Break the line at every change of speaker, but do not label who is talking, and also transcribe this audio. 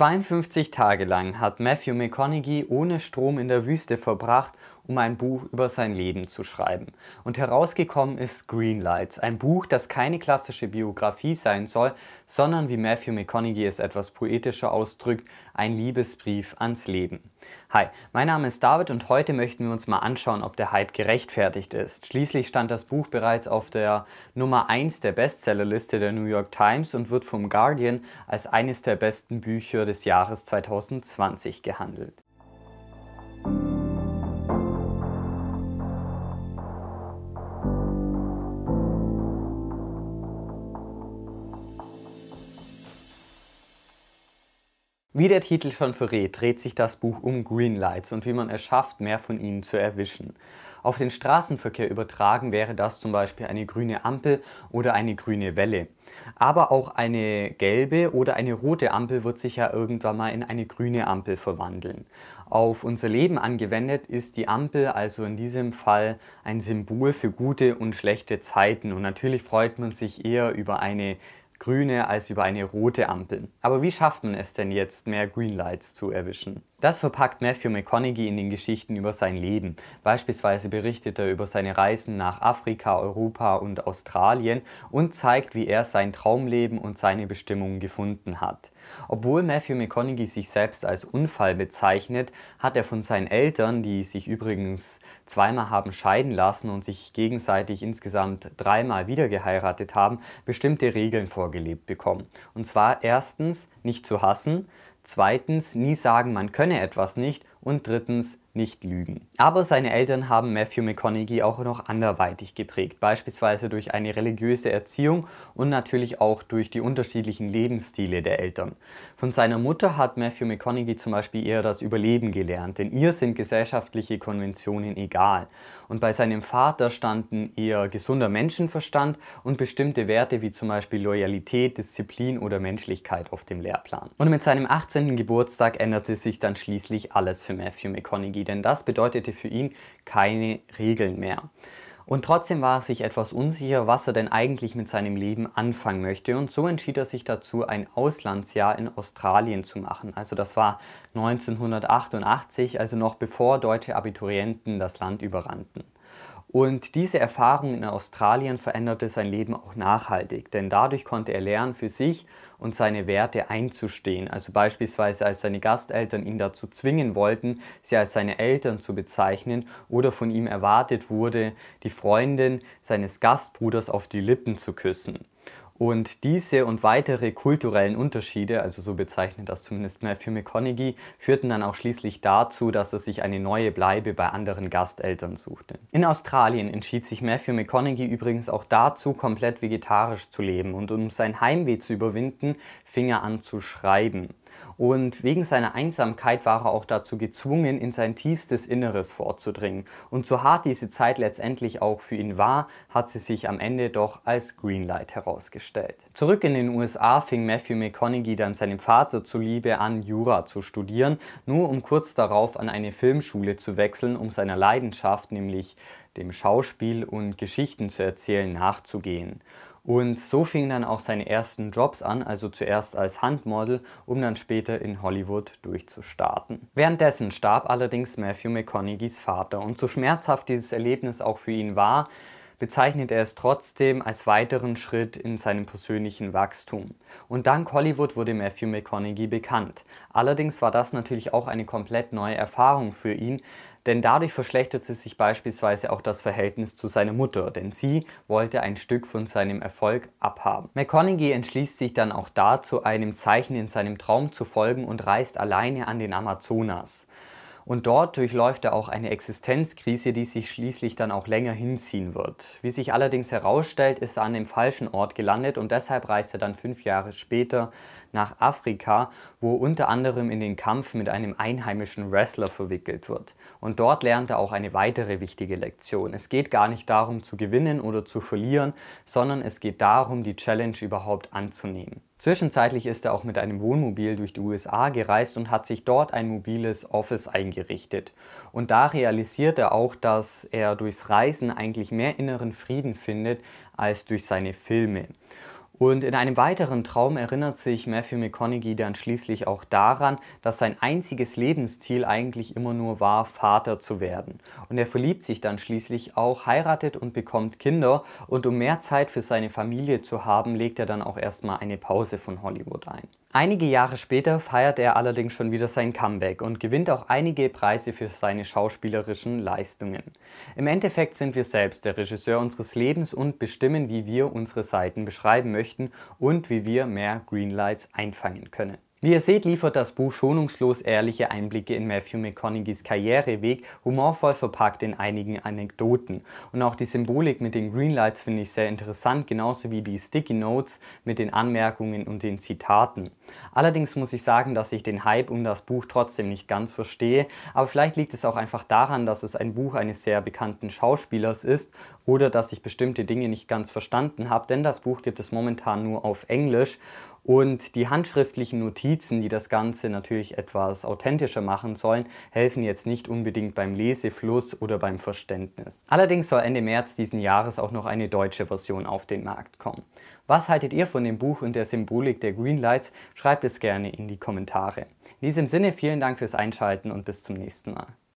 52 Tage lang hat Matthew McConaughey ohne Strom in der Wüste verbracht, um ein Buch über sein Leben zu schreiben. Und herausgekommen ist Greenlights, ein Buch, das keine klassische Biografie sein soll, sondern wie Matthew McConaughey es etwas poetischer ausdrückt, ein Liebesbrief ans Leben. Hi, mein Name ist David und heute möchten wir uns mal anschauen, ob der Hype gerechtfertigt ist. Schließlich stand das Buch bereits auf der Nummer 1 der Bestsellerliste der New York Times und wird vom Guardian als eines der besten Bücher des Jahres 2020 gehandelt. Wie der Titel schon verrät, dreht sich das Buch um Greenlights und wie man es schafft, mehr von ihnen zu erwischen. Auf den Straßenverkehr übertragen wäre das zum Beispiel eine grüne Ampel oder eine grüne Welle. Aber auch eine gelbe oder eine rote Ampel wird sich ja irgendwann mal in eine grüne Ampel verwandeln. Auf unser Leben angewendet ist die Ampel also in diesem Fall ein Symbol für gute und schlechte Zeiten und natürlich freut man sich eher über eine grüne als über eine rote Ampel. Aber wie schafft man es denn jetzt, mehr Greenlights zu erwischen? Das verpackt Matthew McConaughey in den Geschichten über sein Leben. Beispielsweise berichtet er über seine Reisen nach Afrika, Europa und Australien und zeigt, wie er sein Traumleben und seine Bestimmung gefunden hat. Obwohl Matthew McConaughey sich selbst als Unfall bezeichnet, hat er von seinen Eltern, die sich übrigens zweimal haben scheiden lassen und sich gegenseitig insgesamt dreimal wieder geheiratet haben, bestimmte Regeln vorgelebt bekommen. Und zwar erstens nicht zu hassen, zweitens nie sagen, man könne etwas nicht und drittens nicht lügen. Aber seine Eltern haben Matthew McConaughey auch noch anderweitig geprägt, beispielsweise durch eine religiöse Erziehung und natürlich auch durch die unterschiedlichen Lebensstile der Eltern. Von seiner Mutter hat Matthew McConaughey zum Beispiel eher das Überleben gelernt, denn ihr sind gesellschaftliche Konventionen egal. Und bei seinem Vater standen eher gesunder Menschenverstand und bestimmte Werte wie zum Beispiel Loyalität, Disziplin oder Menschlichkeit auf dem Lehrplan. Und mit seinem 18. Geburtstag änderte sich dann schließlich alles für Matthew McConaughey denn das bedeutete für ihn keine Regeln mehr. Und trotzdem war er sich etwas unsicher, was er denn eigentlich mit seinem Leben anfangen möchte. Und so entschied er sich dazu, ein Auslandsjahr in Australien zu machen. Also das war 1988, also noch bevor deutsche Abiturienten das Land überrannten. Und diese Erfahrung in Australien veränderte sein Leben auch nachhaltig, denn dadurch konnte er lernen, für sich und seine Werte einzustehen. Also beispielsweise als seine Gasteltern ihn dazu zwingen wollten, sie als seine Eltern zu bezeichnen oder von ihm erwartet wurde, die Freundin seines Gastbruders auf die Lippen zu küssen. Und diese und weitere kulturellen Unterschiede, also so bezeichnet das zumindest Matthew McConaughey, führten dann auch schließlich dazu, dass er sich eine neue Bleibe bei anderen Gasteltern suchte. In Australien entschied sich Matthew McConaughey übrigens auch dazu, komplett vegetarisch zu leben und um sein Heimweh zu überwinden, fing er an zu schreiben. Und wegen seiner Einsamkeit war er auch dazu gezwungen, in sein tiefstes Inneres vorzudringen. Und so hart diese Zeit letztendlich auch für ihn war, hat sie sich am Ende doch als Greenlight herausgestellt. Zurück in den USA fing Matthew McConaughey dann seinem Vater zuliebe an, Jura zu studieren, nur um kurz darauf an eine Filmschule zu wechseln, um seiner Leidenschaft, nämlich dem Schauspiel und Geschichten zu erzählen, nachzugehen. Und so fingen dann auch seine ersten Jobs an, also zuerst als Handmodel, um dann später in Hollywood durchzustarten. Währenddessen starb allerdings Matthew McConaugheys Vater und so schmerzhaft dieses Erlebnis auch für ihn war, bezeichnet er es trotzdem als weiteren Schritt in seinem persönlichen Wachstum. Und dank Hollywood wurde Matthew McConaughey bekannt. Allerdings war das natürlich auch eine komplett neue Erfahrung für ihn, denn dadurch verschlechterte sich beispielsweise auch das Verhältnis zu seiner Mutter, denn sie wollte ein Stück von seinem Erfolg abhaben. McConaughey entschließt sich dann auch dazu, einem Zeichen in seinem Traum zu folgen und reist alleine an den Amazonas. Und dort durchläuft er auch eine Existenzkrise, die sich schließlich dann auch länger hinziehen wird. Wie sich allerdings herausstellt, ist er an dem falschen Ort gelandet und deshalb reist er dann fünf Jahre später nach Afrika, wo unter anderem in den Kampf mit einem einheimischen Wrestler verwickelt wird. Und dort lernt er auch eine weitere wichtige Lektion. Es geht gar nicht darum zu gewinnen oder zu verlieren, sondern es geht darum, die Challenge überhaupt anzunehmen. Zwischenzeitlich ist er auch mit einem Wohnmobil durch die USA gereist und hat sich dort ein mobiles Office eingerichtet. Und da realisiert er auch, dass er durchs Reisen eigentlich mehr inneren Frieden findet als durch seine Filme. Und in einem weiteren Traum erinnert sich Matthew McConaughey dann schließlich auch daran, dass sein einziges Lebensziel eigentlich immer nur war, Vater zu werden. Und er verliebt sich dann schließlich auch, heiratet und bekommt Kinder. Und um mehr Zeit für seine Familie zu haben, legt er dann auch erstmal eine Pause von Hollywood ein. Einige Jahre später feiert er allerdings schon wieder sein Comeback und gewinnt auch einige Preise für seine schauspielerischen Leistungen. Im Endeffekt sind wir selbst der Regisseur unseres Lebens und bestimmen, wie wir unsere Seiten beschreiben möchten und wie wir mehr Greenlights einfangen können. Wie ihr seht, liefert das Buch schonungslos ehrliche Einblicke in Matthew McConaugheys Karriereweg, humorvoll verpackt in einigen Anekdoten. Und auch die Symbolik mit den Greenlights finde ich sehr interessant, genauso wie die Sticky Notes mit den Anmerkungen und den Zitaten. Allerdings muss ich sagen, dass ich den Hype um das Buch trotzdem nicht ganz verstehe, aber vielleicht liegt es auch einfach daran, dass es ein Buch eines sehr bekannten Schauspielers ist oder dass ich bestimmte Dinge nicht ganz verstanden habe, denn das Buch gibt es momentan nur auf Englisch und die handschriftlichen Notizen, die das Ganze natürlich etwas authentischer machen sollen, helfen jetzt nicht unbedingt beim Lesefluss oder beim Verständnis. Allerdings soll Ende März diesen Jahres auch noch eine deutsche Version auf den Markt kommen. Was haltet ihr von dem Buch und der Symbolik der Greenlights? Schreibt es gerne in die Kommentare. In diesem Sinne vielen Dank fürs Einschalten und bis zum nächsten Mal.